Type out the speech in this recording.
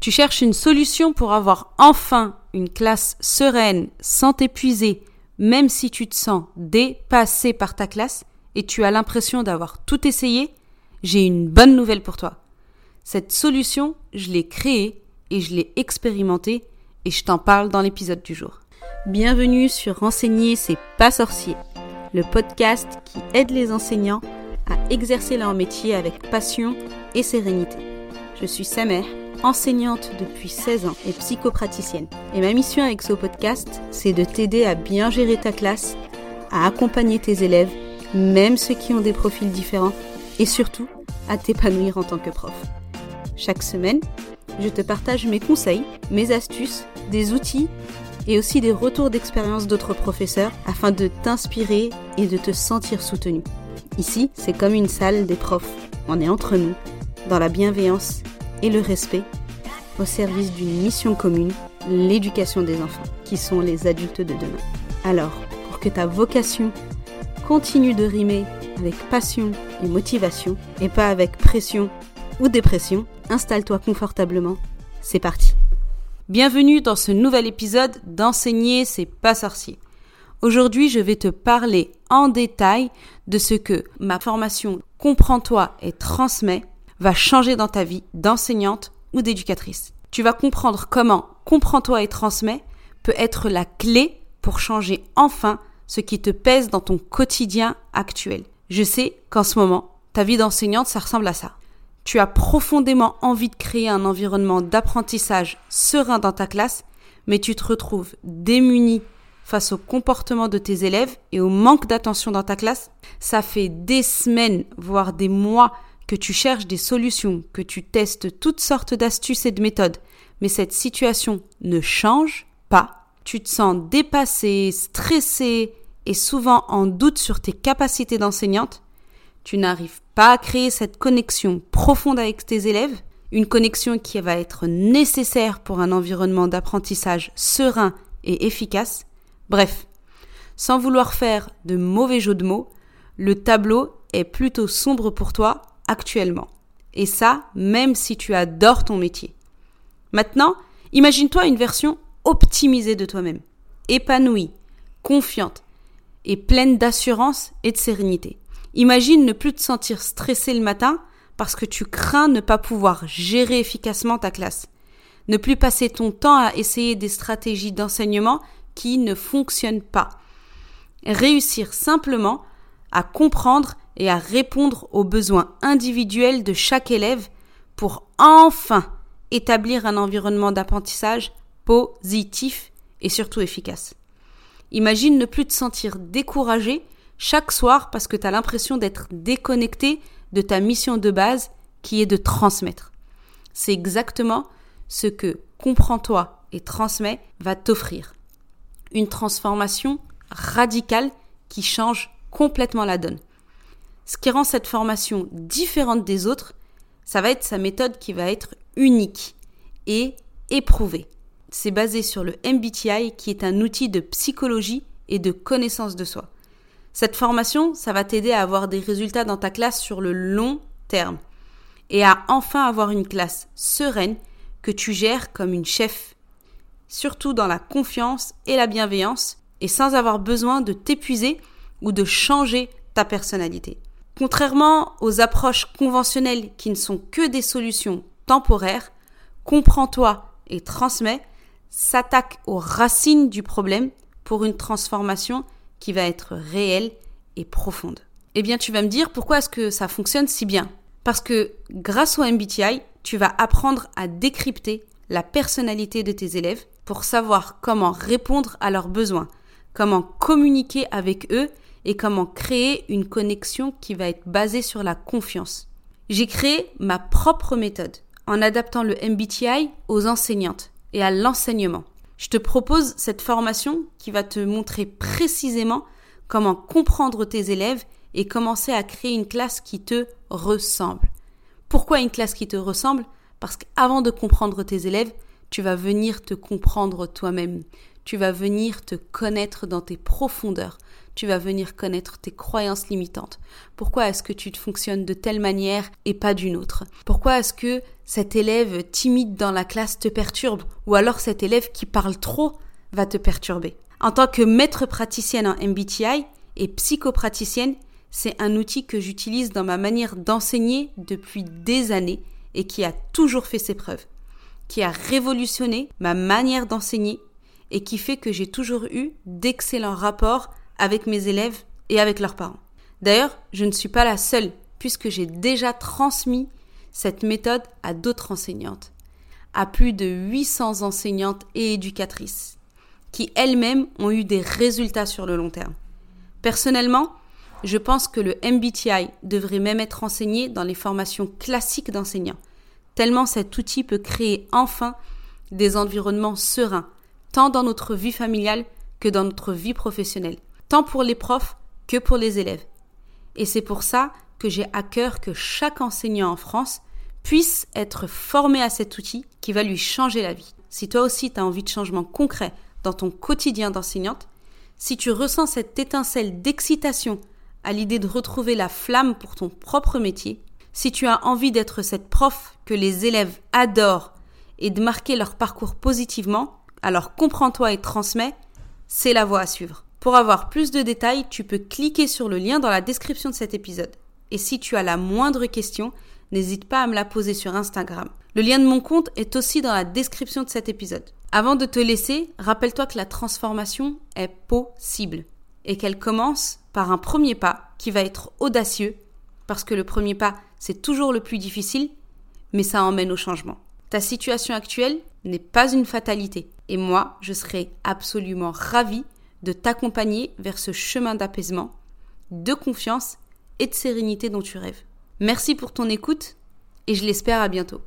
Tu cherches une solution pour avoir enfin une classe sereine, sans t'épuiser, même si tu te sens dépassé par ta classe et tu as l'impression d'avoir tout essayé, j'ai une bonne nouvelle pour toi. Cette solution, je l'ai créée et je l'ai expérimentée et je t'en parle dans l'épisode du jour. Bienvenue sur Renseigner, c'est pas sorcier, le podcast qui aide les enseignants à exercer leur métier avec passion et sérénité. Je suis Samer, enseignante depuis 16 ans et psychopraticienne. Et ma mission avec ce podcast, c'est de t'aider à bien gérer ta classe, à accompagner tes élèves, même ceux qui ont des profils différents, et surtout à t'épanouir en tant que prof. Chaque semaine, je te partage mes conseils, mes astuces, des outils et aussi des retours d'expérience d'autres professeurs afin de t'inspirer et de te sentir soutenu. Ici, c'est comme une salle des profs. On est entre nous, dans la bienveillance et le respect, au service d'une mission commune, l'éducation des enfants, qui sont les adultes de demain. Alors, pour que ta vocation continue de rimer avec passion et motivation, et pas avec pression ou dépression, installe-toi confortablement. C'est parti. Bienvenue dans ce nouvel épisode d'Enseigner, c'est pas sorcier. Aujourd'hui, je vais te parler en détail de ce que ma formation Comprends-toi et transmets va changer dans ta vie d'enseignante ou d'éducatrice. Tu vas comprendre comment Comprends-toi et transmets peut être la clé pour changer enfin ce qui te pèse dans ton quotidien actuel. Je sais qu'en ce moment, ta vie d'enseignante, ça ressemble à ça. Tu as profondément envie de créer un environnement d'apprentissage serein dans ta classe, mais tu te retrouves démuni face au comportement de tes élèves et au manque d'attention dans ta classe. Ça fait des semaines, voire des mois que tu cherches des solutions, que tu testes toutes sortes d'astuces et de méthodes, mais cette situation ne change pas, tu te sens dépassé, stressé et souvent en doute sur tes capacités d'enseignante, tu n'arrives pas à créer cette connexion profonde avec tes élèves, une connexion qui va être nécessaire pour un environnement d'apprentissage serein et efficace. Bref, sans vouloir faire de mauvais jeux de mots, le tableau est plutôt sombre pour toi actuellement. Et ça, même si tu adores ton métier. Maintenant, imagine-toi une version optimisée de toi-même, épanouie, confiante et pleine d'assurance et de sérénité. Imagine ne plus te sentir stressé le matin parce que tu crains ne pas pouvoir gérer efficacement ta classe. Ne plus passer ton temps à essayer des stratégies d'enseignement qui ne fonctionnent pas. Réussir simplement à comprendre et à répondre aux besoins individuels de chaque élève pour enfin établir un environnement d'apprentissage positif et surtout efficace. Imagine ne plus te sentir découragé chaque soir parce que tu as l'impression d'être déconnecté de ta mission de base qui est de transmettre. C'est exactement ce que Comprends-toi et transmets va t'offrir. Une transformation radicale qui change complètement la donne. Ce qui rend cette formation différente des autres, ça va être sa méthode qui va être unique et éprouvée. C'est basé sur le MBTI qui est un outil de psychologie et de connaissance de soi. Cette formation, ça va t'aider à avoir des résultats dans ta classe sur le long terme et à enfin avoir une classe sereine que tu gères comme une chef, surtout dans la confiance et la bienveillance et sans avoir besoin de t'épuiser ou de changer ta personnalité. Contrairement aux approches conventionnelles qui ne sont que des solutions temporaires, comprends-toi et transmets s'attaque aux racines du problème pour une transformation qui va être réelle et profonde. Eh bien, tu vas me dire pourquoi est-ce que ça fonctionne si bien? Parce que grâce au MBTI, tu vas apprendre à décrypter la personnalité de tes élèves pour savoir comment répondre à leurs besoins, comment communiquer avec eux et comment créer une connexion qui va être basée sur la confiance. J'ai créé ma propre méthode en adaptant le MBTI aux enseignantes et à l'enseignement. Je te propose cette formation qui va te montrer précisément comment comprendre tes élèves et commencer à créer une classe qui te ressemble. Pourquoi une classe qui te ressemble? Parce qu'avant de comprendre tes élèves, tu vas venir te comprendre toi-même. tu vas venir te connaître dans tes profondeurs, tu vas venir connaître tes croyances limitantes. Pourquoi est-ce que tu te fonctionnes de telle manière et pas d'une autre? Pourquoi est-ce que cet élève timide dans la classe te perturbe? Ou alors cet élève qui parle trop va te perturber? En tant que maître praticienne en MBTI et psychopraticienne, c'est un outil que j'utilise dans ma manière d'enseigner depuis des années et qui a toujours fait ses preuves, qui a révolutionné ma manière d'enseigner et qui fait que j'ai toujours eu d'excellents rapports avec mes élèves et avec leurs parents. D'ailleurs, je ne suis pas la seule puisque j'ai déjà transmis cette méthode à d'autres enseignantes, à plus de 800 enseignantes et éducatrices, qui elles-mêmes ont eu des résultats sur le long terme. Personnellement, je pense que le MBTI devrait même être enseigné dans les formations classiques d'enseignants, tellement cet outil peut créer enfin des environnements sereins, tant dans notre vie familiale que dans notre vie professionnelle, tant pour les profs que pour les élèves. Et c'est pour ça que j'ai à cœur que chaque enseignant en France puisse être formé à cet outil qui va lui changer la vie. Si toi aussi tu as envie de changement concret dans ton quotidien d'enseignante, si tu ressens cette étincelle d'excitation à l'idée de retrouver la flamme pour ton propre métier, si tu as envie d'être cette prof que les élèves adorent et de marquer leur parcours positivement, alors comprends-toi et transmets, c'est la voie à suivre. Pour avoir plus de détails, tu peux cliquer sur le lien dans la description de cet épisode. Et si tu as la moindre question, n'hésite pas à me la poser sur Instagram. Le lien de mon compte est aussi dans la description de cet épisode. Avant de te laisser, rappelle-toi que la transformation est possible et qu'elle commence par un premier pas qui va être audacieux, parce que le premier pas, c'est toujours le plus difficile, mais ça emmène au changement. Ta situation actuelle n'est pas une fatalité, et moi, je serai absolument ravie de t'accompagner vers ce chemin d'apaisement, de confiance et de sérénité dont tu rêves. Merci pour ton écoute, et je l'espère à bientôt.